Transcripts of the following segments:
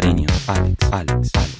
cariño, Alex, Alex, Alex,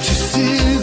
te se